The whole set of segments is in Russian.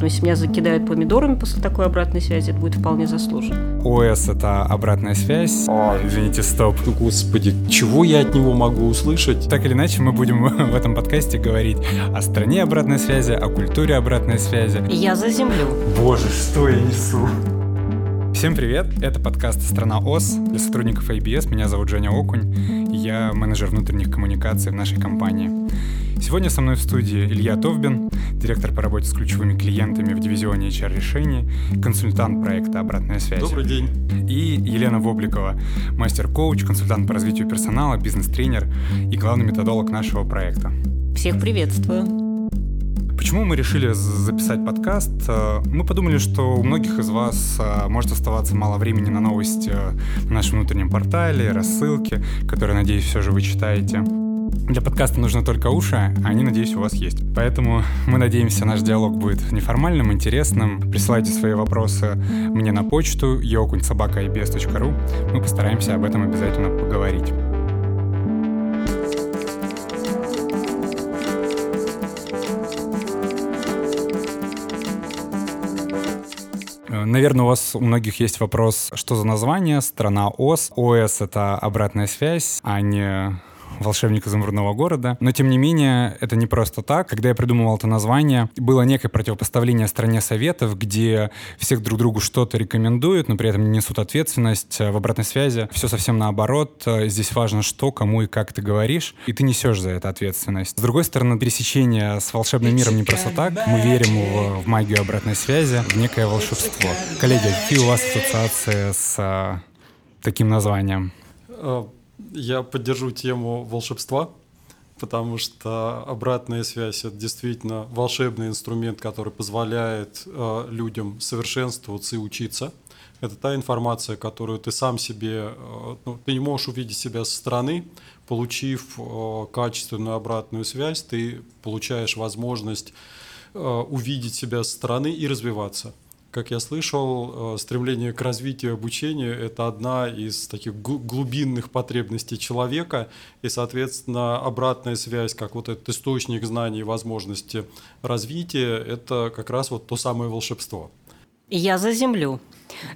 Но если меня закидают помидорами после такой обратной связи, это будет вполне заслуженно. ОС — это обратная связь. О, извините, стоп. Господи, чего я от него могу услышать? Так или иначе, мы будем в этом подкасте говорить о стране обратной связи, о культуре обратной связи. Я за землю. Боже, что я несу? Всем привет! Это подкаст «Страна ОС» для сотрудников ABS. Меня зовут Женя Окунь. Я менеджер внутренних коммуникаций в нашей компании. Сегодня со мной в студии Илья Товбин, директор по работе с ключевыми клиентами в дивизионе HR-решений, консультант проекта «Обратная связь». Добрый день. И Елена Вобликова, мастер-коуч, консультант по развитию персонала, бизнес-тренер и главный методолог нашего проекта. Всех приветствую. Почему мы решили записать подкаст? Э, мы подумали, что у многих из вас э, может оставаться мало времени на новости на нашем внутреннем портале, рассылки, которые, надеюсь, все же вы читаете. Для подкаста нужно только уши, а они, надеюсь, у вас есть. Поэтому мы надеемся, наш диалог будет неформальным, интересным. Присылайте свои вопросы мне на почту yokуньсобака.ibs.ru. Мы постараемся об этом обязательно поговорить. Наверное, у вас у многих есть вопрос, что за название «Страна ОС». ОС — это обратная связь, а не волшебник изумрудного города. Но, тем не менее, это не просто так. Когда я придумывал это название, было некое противопоставление стране советов, где всех друг другу что-то рекомендуют, но при этом не несут ответственность. В обратной связи все совсем наоборот. Здесь важно, что, кому и как ты говоришь, и ты несешь за это ответственность. С другой стороны, пересечение с волшебным миром не просто так. Мы верим в, в магию обратной связи, в некое волшебство. Коллеги, какие у вас ассоциации с а, таким названием? Я поддержу тему волшебства, потому что обратная связь это действительно волшебный инструмент, который позволяет э, людям совершенствоваться и учиться. Это та информация, которую ты сам себе, э, ну, ты не можешь увидеть себя со стороны, получив э, качественную обратную связь, ты получаешь возможность э, увидеть себя со стороны и развиваться. Как я слышал, э, стремление к развитию обучения – это одна из таких глубинных потребностей человека, и, соответственно, обратная связь, как вот этот источник знаний и возможности развития – это как раз вот то самое волшебство. Я за землю.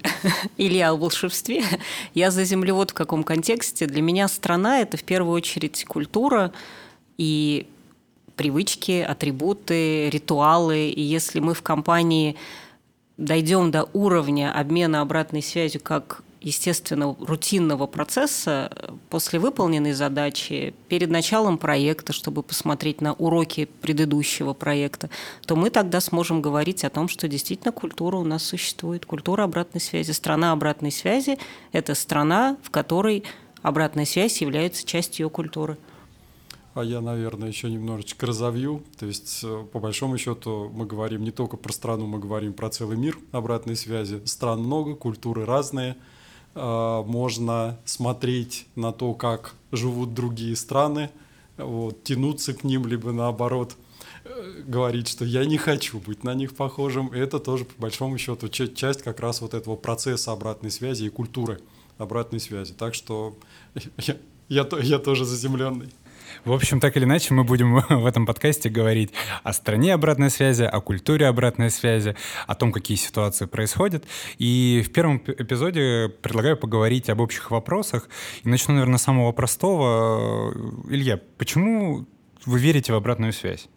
Или о волшебстве. Я за землю вот в каком контексте. Для меня страна – это в первую очередь культура и привычки, атрибуты, ритуалы. И если мы в компании дойдем до уровня обмена обратной связью как естественно, рутинного процесса после выполненной задачи, перед началом проекта, чтобы посмотреть на уроки предыдущего проекта, то мы тогда сможем говорить о том, что действительно культура у нас существует, культура обратной связи. Страна обратной связи – это страна, в которой обратная связь является частью ее культуры а я, наверное, еще немножечко разовью. То есть, э, по большому счету, мы говорим не только про страну, мы говорим про целый мир обратной связи. Стран много, культуры разные. А, можно смотреть на то, как живут другие страны, вот, тянуться к ним, либо наоборот э, говорить, что я не хочу быть на них похожим. Это тоже, по большому счету, часть как раз вот этого процесса обратной связи и культуры обратной связи. Так что я, я, я тоже заземленный. В общем, так или иначе, мы будем в этом подкасте говорить о стране обратной связи, о культуре обратной связи, о том, какие ситуации происходят. И в первом эпизоде предлагаю поговорить об общих вопросах. И начну, наверное, с самого простого. Илья, почему вы верите в обратную связь?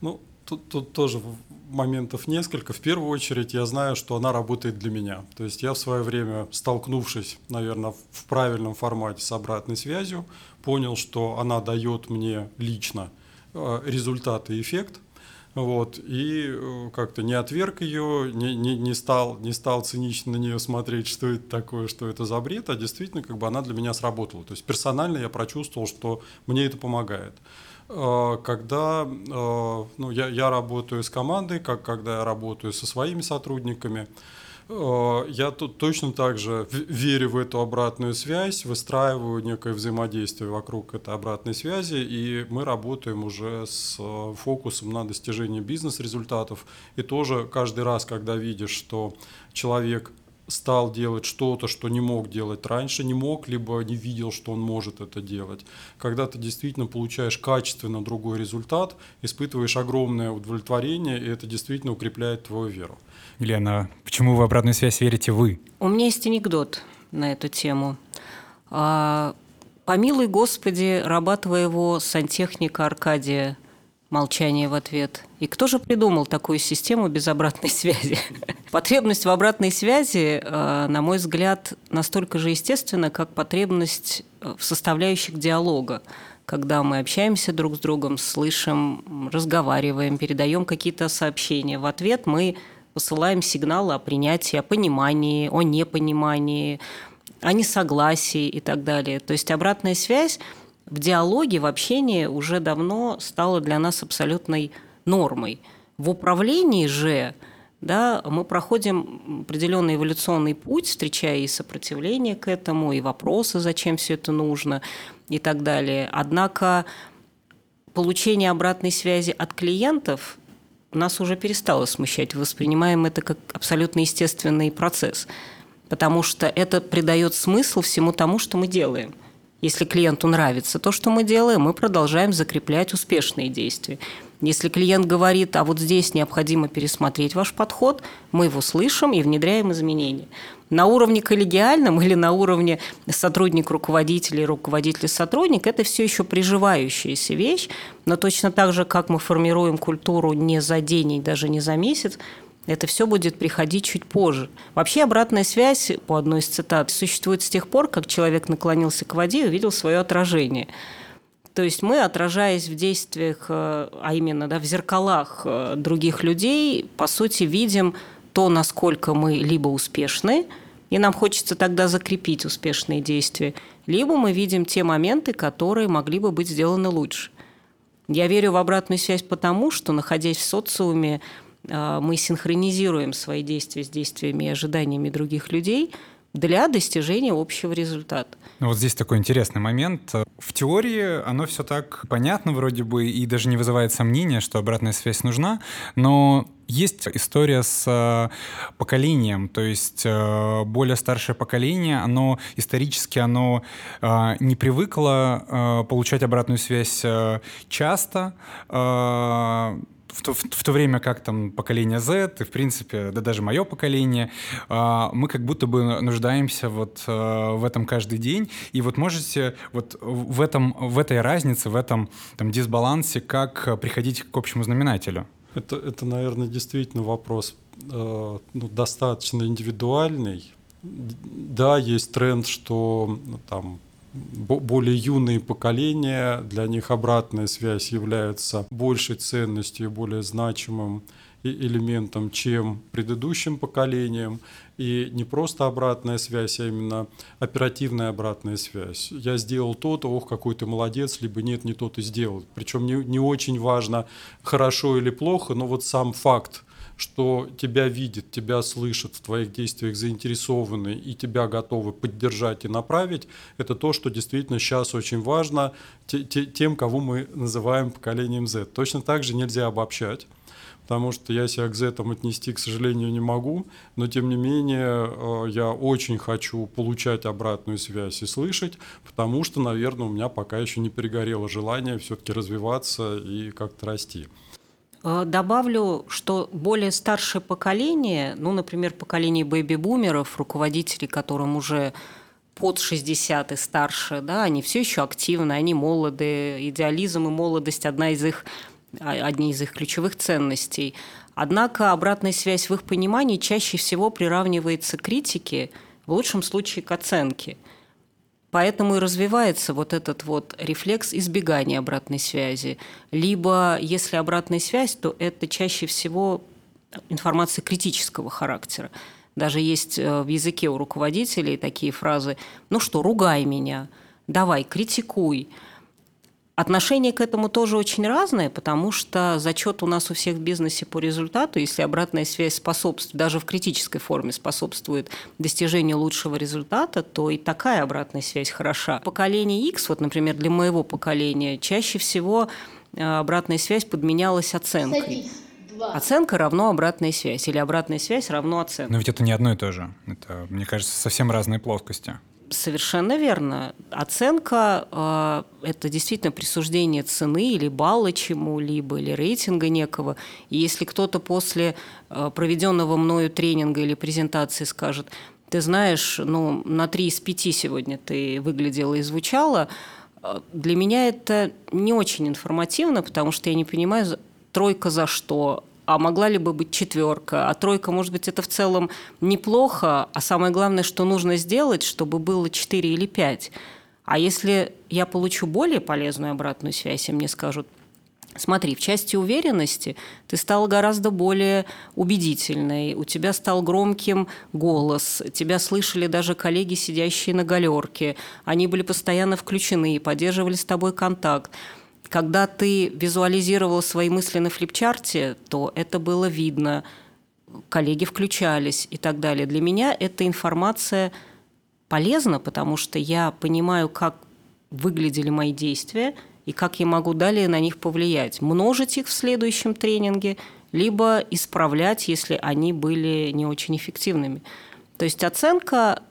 Ну, тут, тут тоже моментов несколько. В первую очередь я знаю, что она работает для меня. То есть я в свое время, столкнувшись, наверное, в правильном формате с обратной связью, понял, что она дает мне лично э, результат и эффект. Вот, и э, как-то не отверг ее, не, не, не, стал, не стал цинично на нее смотреть, что это такое, что это за бред, а действительно как бы она для меня сработала. То есть персонально я прочувствовал, что мне это помогает. Э, когда ну, я, я работаю с командой, как когда я работаю со своими сотрудниками, Э, я тут точно так же верю в эту обратную связь, выстраиваю некое взаимодействие вокруг этой обратной связи, и мы работаем уже с э, фокусом на достижение бизнес-результатов. И тоже каждый раз, когда видишь, что человек стал делать что-то, что не мог делать раньше, не мог, либо не видел, что он может это делать. Когда ты действительно получаешь качественно другой результат, испытываешь огромное удовлетворение, и это действительно укрепляет твою веру. Елена, почему в обратную связь верите вы? У меня есть анекдот на эту тему. А, Помилуй, Господи, раба твоего сантехника Аркадия – Молчание в ответ. И кто же придумал такую систему без обратной связи? Потребность в обратной связи, э, на мой взгляд, настолько же естественна, как потребность э, в составляющих диалога когда мы общаемся друг с другом, слышим, разговариваем, передаем какие-то сообщения. В ответ мы посылаем сигналы о принятии, о понимании, о непонимании, о несогласии и так далее. То есть обратная связь в диалоге, в общении уже давно стало для нас абсолютной нормой. В управлении же да, мы проходим определенный эволюционный путь, встречая и сопротивление к этому, и вопросы, зачем все это нужно и так далее. Однако получение обратной связи от клиентов нас уже перестало смущать. Воспринимаем это как абсолютно естественный процесс, потому что это придает смысл всему тому, что мы делаем – если клиенту нравится то, что мы делаем, мы продолжаем закреплять успешные действия. Если клиент говорит, а вот здесь необходимо пересмотреть ваш подход, мы его слышим и внедряем изменения. На уровне коллегиальном или на уровне сотрудник-руководитель и руководитель-сотрудник это все еще приживающаяся вещь, но точно так же, как мы формируем культуру не за день и даже не за месяц, это все будет приходить чуть позже. Вообще обратная связь, по одной из цитат, существует с тех пор, как человек наклонился к воде и увидел свое отражение. То есть мы, отражаясь в действиях, э, а именно да, в зеркалах э, других людей, по сути, видим то, насколько мы либо успешны, и нам хочется тогда закрепить успешные действия, либо мы видим те моменты, которые могли бы быть сделаны лучше. Я верю в обратную связь потому, что, находясь в социуме, мы синхронизируем свои действия с действиями и ожиданиями других людей для достижения общего результата. Ну, вот здесь такой интересный момент. В теории оно все так понятно вроде бы и даже не вызывает сомнения, что обратная связь нужна, но есть история с э, поколением, то есть э, более старшее поколение, оно исторически оно э, не привыкло получать обратную связь часто, в то, в, в то время как там поколение Z, и в принципе, да даже мое поколение, э, мы как будто бы нуждаемся вот э, в этом каждый день. И вот можете вот в, этом, в этой разнице, в этом там, дисбалансе, как приходить к общему знаменателю? Это, это наверное, действительно вопрос э, ну, достаточно индивидуальный. Да, есть тренд, что ну, там более юные поколения, для них обратная связь является большей ценностью и более значимым элементом, чем предыдущим поколениям. И не просто обратная связь, а именно оперативная обратная связь. Я сделал то-то, ох, какой ты молодец, либо нет, не то ты сделал. Причем не, не очень важно, хорошо или плохо, но вот сам факт что тебя видят, тебя слышат, в твоих действиях заинтересованы и тебя готовы поддержать и направить, это то, что действительно сейчас очень важно тем, кого мы называем поколением Z. Точно так же нельзя обобщать потому что я себя к Z отнести, к сожалению, не могу, но тем не менее э, я очень хочу получать обратную связь и слышать, потому что, наверное, у меня пока еще не перегорело желание все-таки развиваться и как-то расти. Э, добавлю, что более старшее поколение, ну, например, поколение бэйби-бумеров, руководителей, которым уже под 60 и старше, да, они все еще активны, они молоды, идеализм и молодость – одна из их, а, одни из их ключевых ценностей. Однако обратная связь в их понимании чаще всего приравнивается к критике, в лучшем случае к оценке – Поэтому и развивается вот этот вот рефлекс избегания обратной связи. Либо, если обратная связь, то это чаще всего информация критического характера. Даже есть э, в языке у руководителей такие фразы «ну что, ругай меня», «давай, критикуй», Отношение к этому тоже очень разное, потому что зачет у нас у всех в бизнесе по результату, если обратная связь способствует, даже в критической форме способствует достижению лучшего результата, то и такая обратная связь хороша. Поколение X, вот, например, для моего поколения, чаще всего э, обратная связь подменялась оценкой. Оценка равно обратная связь, или обратная связь равно оценка. Но ведь это не одно и то же. Это, мне кажется, совсем разные плоскости. Совершенно верно. Оценка э, – это действительно присуждение цены или балла чему-либо, или рейтинга некого. И если кто-то после э, проведенного мною тренинга или презентации скажет, ты знаешь, ну, на 3 из 5 сегодня ты выглядела и звучала, э, для меня это не очень информативно, потому что я не понимаю, тройка за что, а могла ли бы быть четверка, а тройка, может быть, это в целом неплохо, а самое главное, что нужно сделать, чтобы было 4 или 5. А если я получу более полезную обратную связь, и мне скажут, Смотри, в части уверенности ты стала гораздо более убедительной, у тебя стал громким голос, тебя слышали даже коллеги, сидящие на галерке, они были постоянно включены, поддерживали с тобой контакт. Когда ты визуализировал свои мысли на флипчарте, то это было видно, коллеги включались и так далее. Для меня эта информация полезна, потому что я понимаю, как выглядели мои действия и как я могу далее на них повлиять. Множить их в следующем тренинге, либо исправлять, если они были не очень эффективными. То есть оценка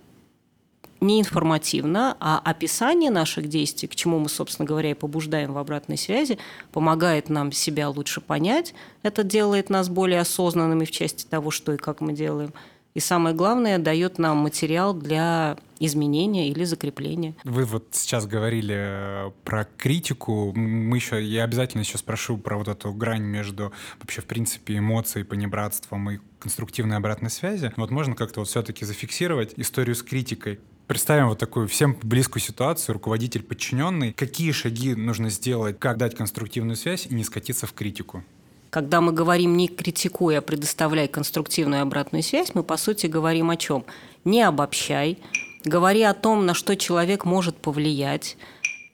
не информативно, а описание наших действий, к чему мы, собственно говоря, и побуждаем в обратной связи, помогает нам себя лучше понять. Это делает нас более осознанными в части того, что и как мы делаем. И самое главное, дает нам материал для изменения или закрепления. Вы вот сейчас говорили э, про критику. Мы еще, я обязательно еще спрошу про вот эту грань между вообще, в принципе, эмоцией, понебратством и конструктивной обратной связи. Вот можно как-то вот все-таки зафиксировать историю с критикой. Представим вот такую всем близкую ситуацию, руководитель подчиненный. Какие шаги нужно сделать, как дать конструктивную связь и не скатиться в критику? Когда мы говорим не критикуй, а предоставляй конструктивную обратную связь, мы по сути говорим о чем? Не обобщай, говори о том, на что человек может повлиять,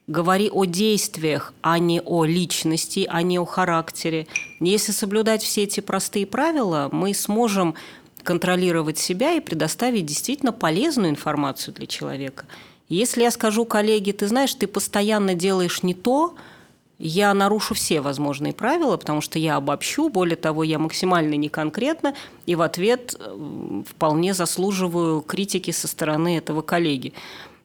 говори о действиях, а не о личности, а не о характере. Если соблюдать все эти простые правила, мы сможем контролировать себя и предоставить действительно полезную информацию для человека. Если я скажу коллеге, ты знаешь, ты постоянно делаешь не то, я нарушу все возможные правила, потому что я обобщу, более того, я максимально неконкретно и в ответ э, вполне заслуживаю критики со стороны этого коллеги,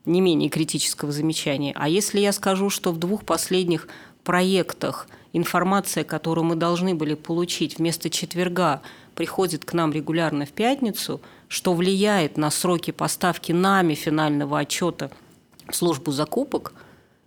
не менее критического замечания. А если я скажу, что в двух последних проектах информация, которую мы должны были получить вместо четверга, приходит к нам регулярно в пятницу, что влияет на сроки поставки нами финального отчета в службу закупок,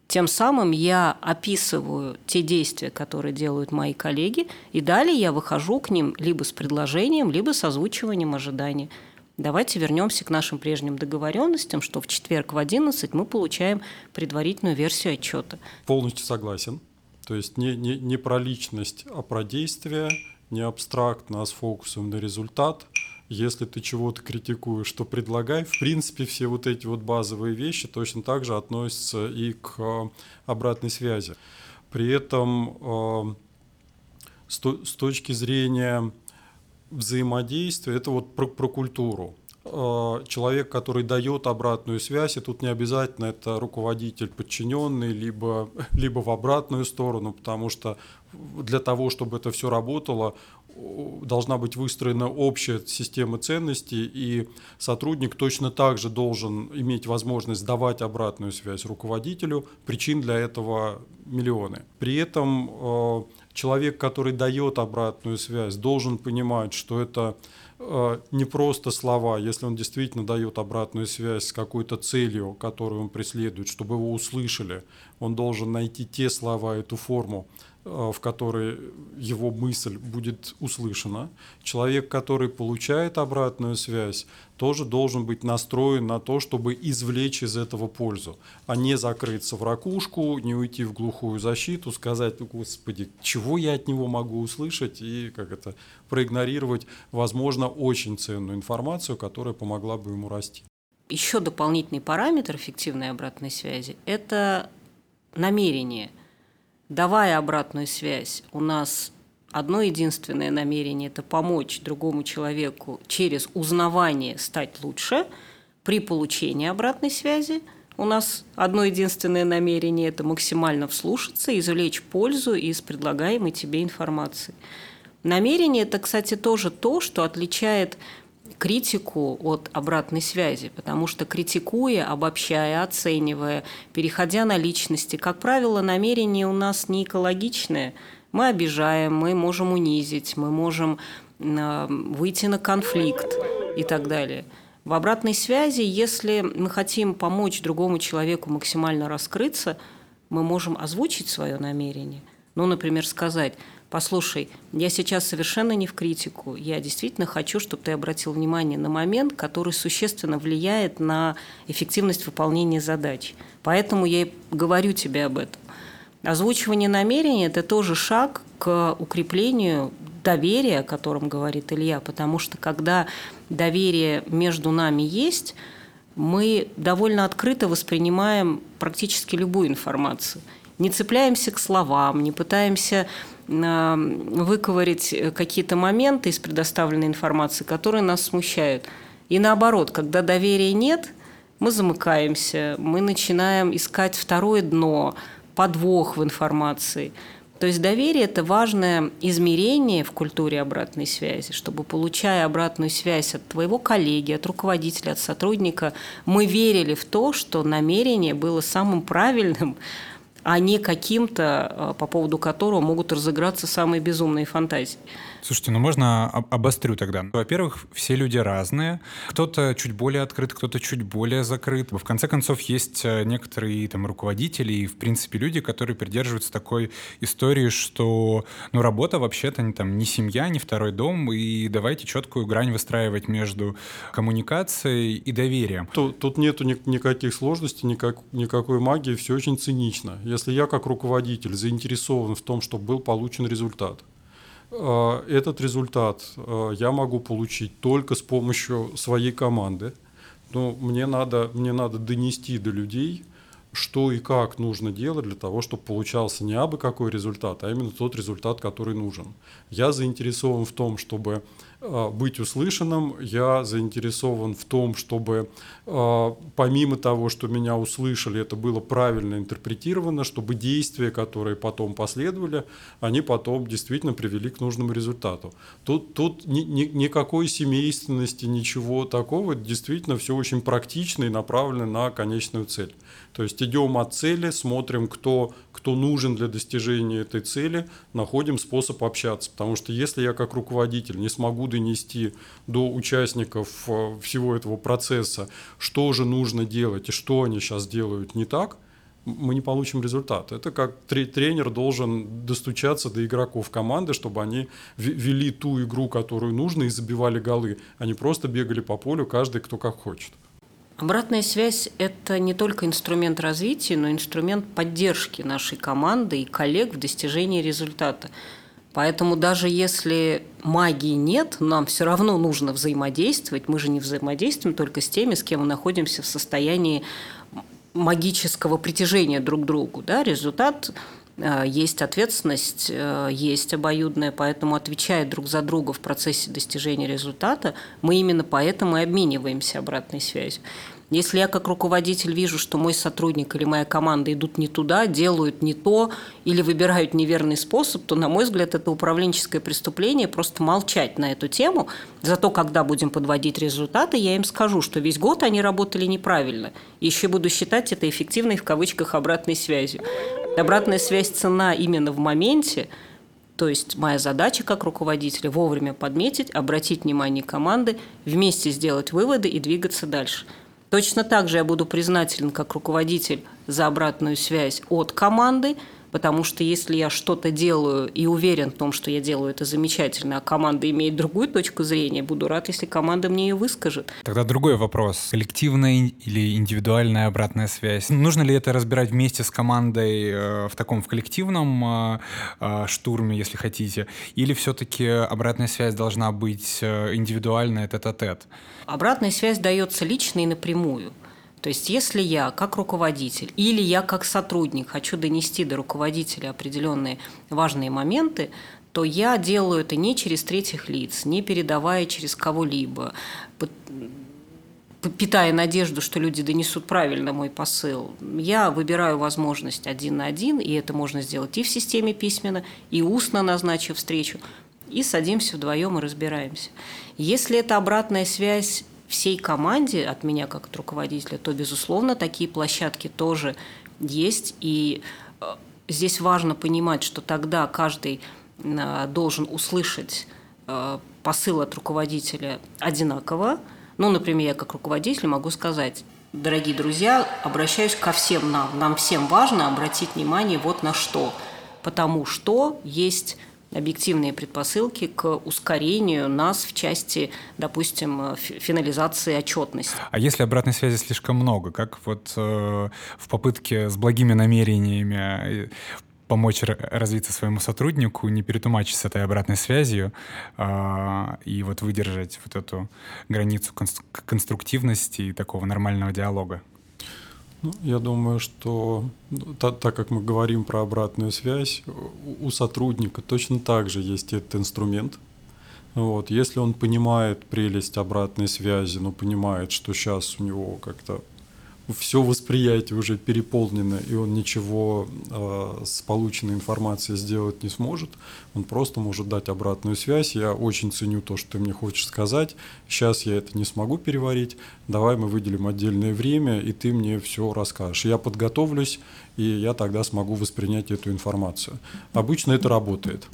тем самым я описываю те действия, которые делают мои коллеги, и далее я выхожу к ним либо с предложением, либо с озвучиванием ожиданий. Давайте вернемся к нашим прежним договоренностям, что в четверг в 11 мы получаем предварительную версию отчета. Полностью согласен. То есть не, не, не про личность, а про действие – не абстрактно, а с фокусом на результат. Если ты чего-то критикуешь, то предлагай. В принципе, все вот эти вот базовые вещи точно так же относятся и к э, обратной связи. При этом э, с точки зрения взаимодействия, это вот про, про культуру человек, который дает обратную связь, и тут не обязательно это руководитель подчиненный, либо, либо в обратную сторону, потому что для того, чтобы это все работало, должна быть выстроена общая система ценностей, и сотрудник точно так же должен иметь возможность давать обратную связь руководителю. Причин для этого миллионы. При этом э, человек, который дает обратную связь, должен понимать, что это э, не просто слова, если он действительно дает обратную связь с какой-то целью, которую он преследует, чтобы его услышали, он должен найти те слова, эту форму, Э, в которой его мысль будет услышана. Человек, который получает обратную связь, тоже должен быть настроен на то, чтобы извлечь из этого пользу, а не закрыться в ракушку, не уйти в глухую защиту, сказать, господи, чего я от него могу услышать, и как это проигнорировать, возможно, очень ценную информацию, которая помогла бы ему расти. Еще дополнительный параметр эффективной обратной связи – это намерение – давая обратную связь, у нас одно единственное намерение – это помочь другому человеку через узнавание стать лучше. При получении обратной связи у нас одно единственное намерение – это максимально вслушаться, извлечь пользу из предлагаемой тебе информации. Намерение – это, кстати, тоже то, что отличает критику от обратной связи, потому что критикуя, обобщая, оценивая, переходя на личности, как правило, намерение у нас не экологичное. Мы обижаем, мы можем унизить, мы можем а, выйти на конфликт и так далее. В обратной связи, если мы хотим помочь другому человеку максимально раскрыться, мы можем озвучить свое намерение. Ну, например, сказать, послушай, я сейчас совершенно не в критику, я действительно хочу, чтобы ты обратил внимание на момент, который существенно влияет на эффективность выполнения задач. Поэтому я и говорю тебе об этом. Озвучивание намерений – это тоже шаг к укреплению доверия, о котором говорит Илья, потому что когда доверие между нами есть, мы довольно открыто воспринимаем практически любую информацию. Не цепляемся к словам, не пытаемся а, выковырить какие-то моменты из предоставленной информации, которые нас смущают. И наоборот, когда доверия нет, мы замыкаемся, мы начинаем искать второе дно, подвох в информации – то есть доверие – это важное измерение в культуре обратной связи, чтобы, получая обратную связь от твоего коллеги, от руководителя, от сотрудника, мы верили в то, что намерение было самым правильным, а не каким-то, а, по поводу которого могут разыграться самые безумные фантазии. Слушайте, ну можно обострю тогда. Во-первых, все люди разные. Кто-то чуть более открыт, кто-то чуть более закрыт. В конце концов, есть э, некоторые там руководители и, в принципе, люди, которые придерживаются такой истории, что ну, работа вообще-то не, там, не семья, не второй дом, и давайте четкую грань выстраивать между коммуникацией и доверием. Тут, тут нету ни, никаких сложностей, никак, никакой магии, все очень цинично. Если я как руководитель заинтересован в том, чтобы был получен результат, этот результат э, я могу получить только с помощью своей команды. Но мне надо, мне надо донести до людей, что и как нужно делать для того, чтобы получался не абы какой результат, а именно тот результат, который нужен. Я заинтересован в том, чтобы Э, быть услышанным, я заинтересован в том, чтобы э, помимо того, что меня услышали, это было правильно интерпретировано, чтобы действия, которые потом последовали, они потом действительно привели к нужному результату. Тут, тут ни, ни, никакой семейственности, ничего такого, действительно все очень практично и направлено на конечную цель. То есть идем от цели, смотрим, кто, кто нужен для достижения этой цели, находим способ общаться. Потому что если я как руководитель не смогу донести до участников э, всего этого процесса, что же нужно делать и что они сейчас делают не так, мы не получим результат. Это как тренер должен достучаться до игроков команды, чтобы они вели ту игру, которую нужно, и забивали голы, а не просто бегали по полю, каждый кто как хочет. Обратная связь – это не только инструмент развития, но и инструмент поддержки нашей команды и коллег в достижении результата. Поэтому даже если магии нет, нам все равно нужно взаимодействовать. Мы же не взаимодействуем только с теми, с кем мы находимся в состоянии магического притяжения друг к другу. Да? Результат э, есть ответственность, э, есть обоюдная, поэтому отвечая друг за друга в процессе достижения результата, мы именно поэтому и обмениваемся обратной связью. Если я как руководитель вижу, что мой сотрудник или моя команда идут не туда, делают не то или выбирают неверный способ, то, на мой взгляд, это управленческое преступление просто молчать на эту тему. Зато, когда будем подводить результаты, я им скажу, что весь год они работали неправильно. И еще буду считать это эффективной в кавычках обратной связью. Обратная связь цена именно в моменте, то есть моя задача как руководителя вовремя подметить, обратить внимание команды, вместе сделать выводы и двигаться дальше – Точно так же я буду признателен как руководитель за обратную связь от команды, потому что если я что-то делаю и уверен в том, что я делаю это замечательно, а команда имеет другую точку зрения, буду рад, если команда мне ее выскажет. Тогда другой вопрос. Коллективная или индивидуальная обратная связь? Нужно ли это разбирать вместе с командой э, в таком в коллективном э, э, штурме, если хотите? Или все-таки обратная связь должна быть индивидуальная, тет-а-тет? Обратная связь дается лично и напрямую. То есть если я как руководитель или я как сотрудник хочу донести до руководителя определенные важные моменты, то я делаю это не через третьих лиц, не передавая через кого-либо, питая надежду, что люди донесут правильно мой посыл. Я выбираю возможность один на один, и это можно сделать и в системе письменно, и устно назначив встречу. и садимся вдвоем и разбираемся. Если это обратная связь всей команде от меня как от руководителя, то, безусловно, такие площадки тоже есть. И э, здесь важно понимать, что тогда каждый э, должен услышать э, посыл от руководителя одинаково. Ну, например, я как руководитель могу сказать, дорогие друзья, обращаюсь ко всем нам. Нам всем важно обратить внимание вот на что. Потому что есть объективные предпосылки к ускорению нас в части, допустим, финализации отчетности. А если обратной связи слишком много, как вот э, в попытке с благими намерениями э, помочь развиться своему сотруднику, не перетумачить с этой обратной связью э, и вот выдержать вот эту границу конструктивности и такого нормального диалога? Ну, я думаю, что ну, так, так как мы говорим про обратную связь, у, сотрудника точно так же есть этот инструмент. Вот, если он понимает прелесть обратной связи, но понимает, что сейчас у него как-то все восприятие уже переполнено, и он ничего э, с полученной информацией сделать не сможет, он просто может дать обратную связь. Я очень ценю то, что ты мне хочешь сказать. Сейчас я это не смогу переварить. Давай мы выделим отдельное время, и ты мне все расскажешь. Я подготовлюсь, и я тогда смогу воспринять эту информацию. Обычно это работает.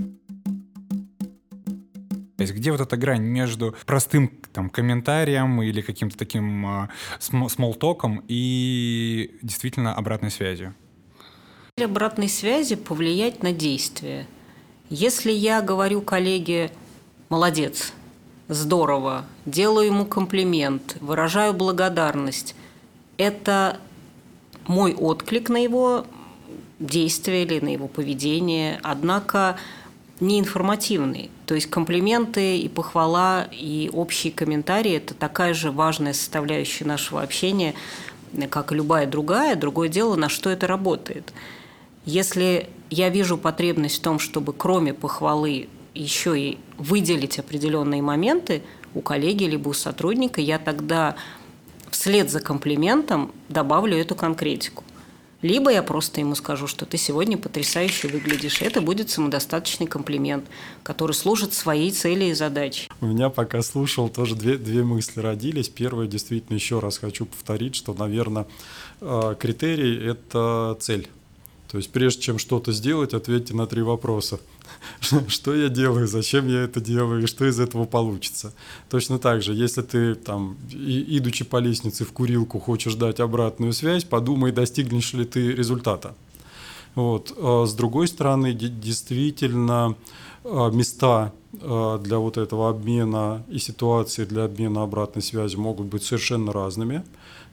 Есть где вот эта грань между простым там, комментарием или каким-то таким э, смолтоком и действительно обратной связью? Обратной связи повлиять на действие. Если я говорю коллеге «молодец», «здорово», делаю ему комплимент, выражаю благодарность, это мой отклик на его действие или на его поведение. Однако неинформативный. То есть комплименты и похвала, и общие комментарии – это такая же важная составляющая нашего общения, как и любая другая. Другое дело, на что это работает. Если я вижу потребность в том, чтобы кроме похвалы еще и выделить определенные моменты у коллеги либо у сотрудника, я тогда вслед за комплиментом добавлю эту конкретику. Либо я просто ему скажу, что ты сегодня потрясающе выглядишь. Это будет самодостаточный комплимент, который служит своей цели и задаче. У меня пока слушал, тоже две, две мысли родились. Первое, действительно, еще раз хочу повторить, что, наверное, э, критерий – это цель. То есть прежде чем что-то сделать, ответьте на три вопроса. что я делаю, зачем я это делаю и что из этого получится. Точно так же, если ты там, и, идучи по лестнице в курилку, хочешь дать обратную связь, подумай, достигнешь ли ты результата. Вот. А с другой стороны, действительно, а, места а, для вот этого обмена и ситуации для обмена обратной связи могут быть совершенно разными.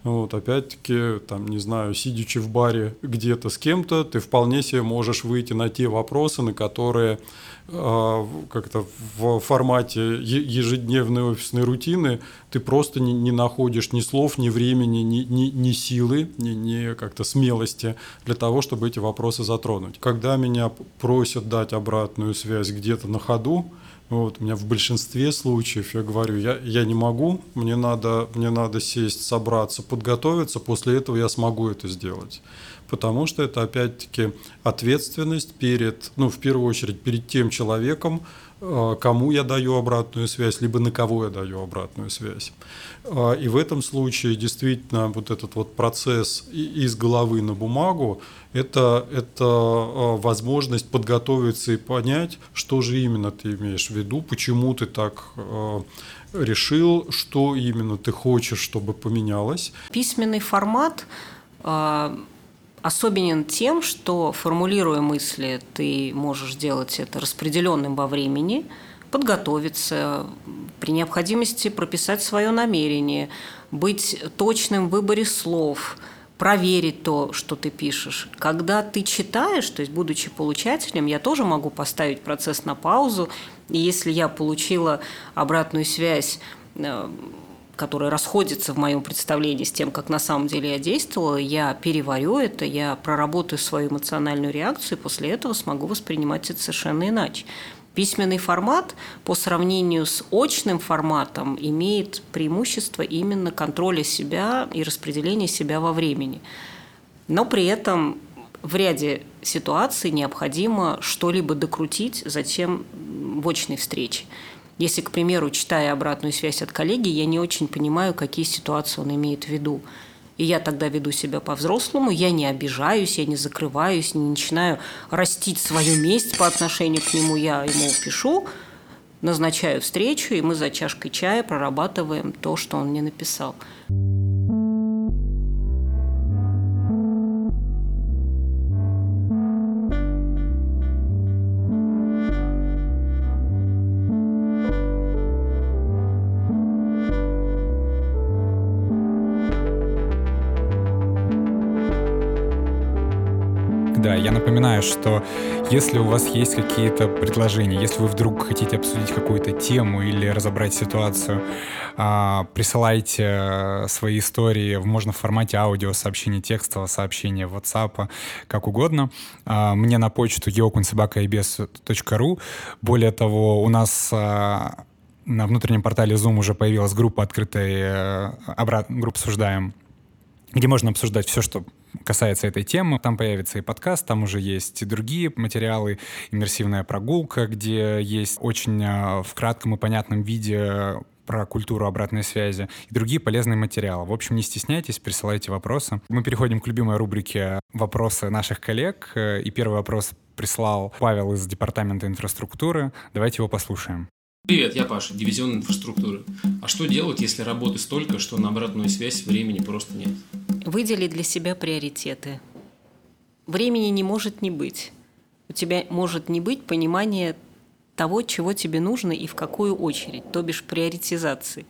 Вот, опять-таки, там, не знаю, сидячи в баре где-то с кем-то, ты вполне себе можешь выйти на те вопросы, на которые э, как-то в формате ежедневной офисной рутины ты просто не, не находишь ни слов, ни времени, ни, ни, ни силы, ни, ни как-то смелости для того, чтобы эти вопросы затронуть. Когда меня просят дать обратную связь где-то на ходу, вот, у меня в большинстве случаев я говорю, я, я не могу, мне надо, мне надо сесть, собраться, подготовиться, после этого я смогу это сделать. Потому что это опять-таки ответственность перед, ну, в первую очередь, перед тем человеком, кому я даю обратную связь, либо на кого я даю обратную связь. Э, и в этом случае действительно вот этот вот процесс из головы на бумагу, это, это а, возможность подготовиться и понять, что же именно ты имеешь в виду, почему ты так решил, что именно ты хочешь, чтобы поменялось. Письменный формат особенен тем, что формулируя мысли, ты можешь делать это распределенным во времени, подготовиться, при необходимости прописать свое намерение, быть точным в выборе слов – проверить то, что ты пишешь. Когда ты читаешь, то есть будучи получателем, я тоже могу поставить процесс на паузу, и если я получила обратную связь, которая расходится в моем представлении с тем, как на самом деле я действовала, я переварю это, я проработаю свою эмоциональную реакцию, и после этого смогу воспринимать это совершенно иначе. Письменный формат по сравнению с очным форматом имеет преимущество именно контроля себя и распределения себя во времени. Но при этом в ряде ситуаций необходимо что-либо докрутить, затем в очной встрече. Если, к примеру, читая обратную связь от коллеги, я не очень понимаю, какие ситуации он имеет в виду. И я тогда веду себя по-взрослому, я не обижаюсь, я не закрываюсь, не начинаю растить свою месть по отношению к нему. Я ему пишу, назначаю встречу, и мы за чашкой чая прорабатываем то, что он мне написал. Я напоминаю, что если у вас есть какие-то предложения, если вы вдруг хотите обсудить какую-то тему или разобрать ситуацию, а, присылайте свои истории, можно в формате аудио, сообщения, текстового сообщения, WhatsApp, как угодно. А, мне на почту geokunsobaka.ibs.ru. Более того, у нас а, на внутреннем портале Zoom уже появилась группа открытая, э, обратно, группа «Обсуждаем», где можно обсуждать все, что касается этой темы. Там появится и подкаст, там уже есть и другие материалы, иммерсивная прогулка, где есть очень а, в кратком и понятном виде про культуру обратной связи и другие полезные материалы. В общем, не стесняйтесь, присылайте вопросы. Мы переходим к любимой рубрике «Вопросы наших коллег». И первый вопрос прислал Павел из Департамента инфраструктуры. Давайте его послушаем. Привет, я Паша, дивизион инфраструктуры. А что делать, если работы столько, что на обратную связь времени просто нет? Выдели для себя приоритеты. Времени не может не быть. У тебя может не быть понимания того, чего тебе нужно и в какую очередь, то бишь приоритизации.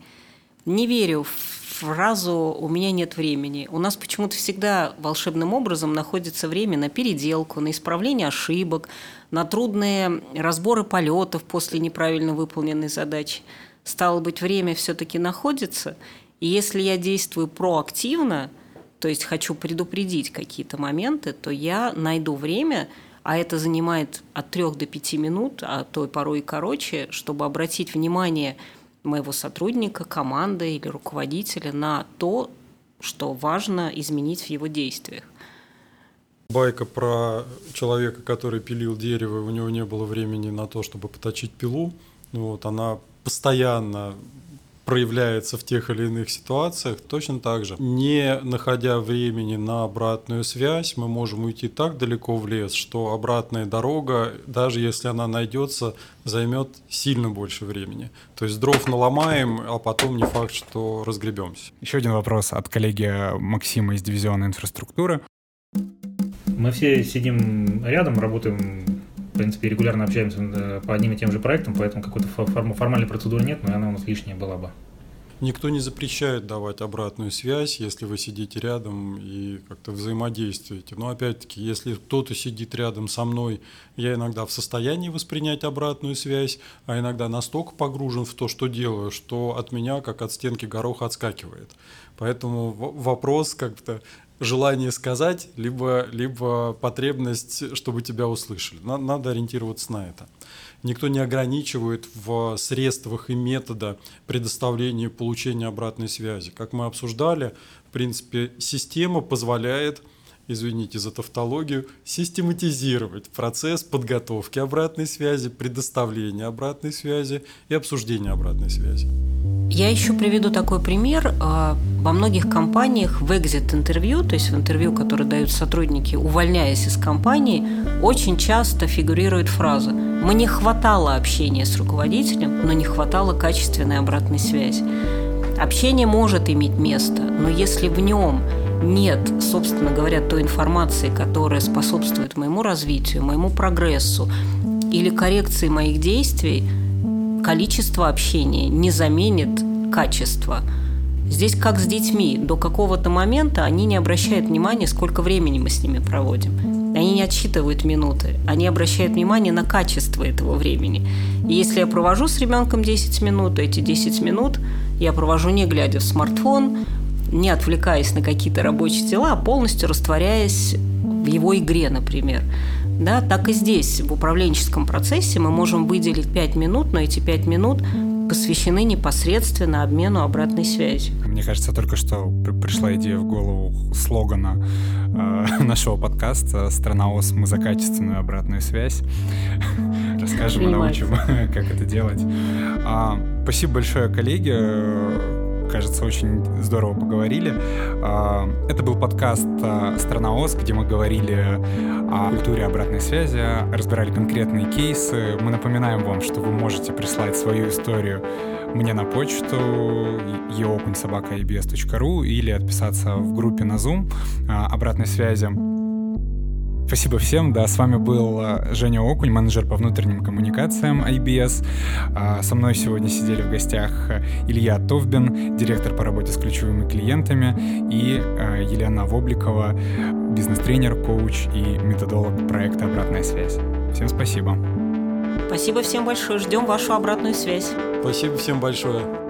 Не верю в фразу «у меня нет времени». У нас почему-то всегда волшебным образом находится время на переделку, на исправление ошибок, на трудные разборы полетов после неправильно выполненной задачи. Стало быть, время все-таки находится, и если я действую проактивно, то есть хочу предупредить какие-то моменты, то я найду время, а это занимает от трех до пяти минут, а то и порой и короче, чтобы обратить внимание моего сотрудника, команды или руководителя на то, что важно изменить в его действиях. Байка про человека, который пилил дерево, у него не было времени на то, чтобы поточить пилу. Ну вот, она постоянно проявляется в тех или иных ситуациях, точно так же. Не находя времени на обратную связь, мы можем уйти так далеко в лес, что обратная дорога, даже если она найдется, займет сильно больше времени. То есть дров наломаем, а потом не факт, что разгребемся. Еще один вопрос от коллеги Максима из дивизиона инфраструктуры. Мы все сидим рядом, работаем, в принципе, регулярно общаемся э, по одним и тем же проектам, поэтому какой-то формальной процедуры нет, но она у нас лишняя была бы. Никто не запрещает давать обратную связь, если вы сидите рядом и как-то взаимодействуете. Но опять-таки, если кто-то сидит рядом со мной, я иногда в состоянии воспринять обратную связь, а иногда настолько погружен в то, что делаю, что от меня, как от стенки гороха, отскакивает. Поэтому вопрос как-то желание сказать, либо, либо потребность, чтобы тебя услышали. Надо ориентироваться на это. Никто не ограничивает в средствах и метода предоставления и получения обратной связи. Как мы обсуждали, в принципе, система позволяет извините за тавтологию, систематизировать процесс подготовки обратной связи, предоставления обратной связи и обсуждения обратной связи. Я еще приведу такой пример. А, во многих компаниях в экзит-интервью, то есть в интервью, которое дают сотрудники, увольняясь из компании, очень часто фигурирует фраза «Мне хватало общения с руководителем, но не хватало качественной обратной связи». Общение может иметь место, но если в нем нет, собственно говоря, той информации, которая способствует моему развитию, моему прогрессу или коррекции моих действий, количество общения не заменит качество. Здесь как с детьми. До какого-то момента они не обращают внимания, сколько времени мы с ними проводим. Они не отсчитывают минуты. Они обращают внимание на качество этого времени. И если я провожу с ребенком 10 минут, эти 10 минут я провожу не глядя в смартфон, не отвлекаясь на какие-то рабочие дела, а полностью растворяясь в его игре, например. Да, так и здесь, в управленческом процессе мы можем выделить 5 минут, но эти 5 минут посвящены непосредственно обмену обратной связью. Мне кажется, только что пришла идея в голову слогана э, нашего подкаста «Страна ОС. Мы за качественную обратную связь». Расскажем и научим, как это делать. А, спасибо большое, коллеги кажется, очень здорово поговорили. А, это был подкаст а, «Страна ОС», где мы говорили о культуре обратной связи, разбирали конкретные кейсы. Мы напоминаем вам, что вы можете прислать свою историю мне на почту eokunsobaka.ibs.ru или отписаться в группе на Zoom а, обратной связи. Спасибо всем. Да, с вами был э, Женя Окунь, менеджер по внутренним коммуникациям IBS. А, со мной сегодня сидели в гостях э, Илья Товбин, директор по работе с ключевыми клиентами, и э, Елена Вобликова, бизнес-тренер, коуч и методолог проекта «Обратная связь». Всем спасибо. Спасибо всем большое. Ждем вашу обратную связь. Спасибо всем большое.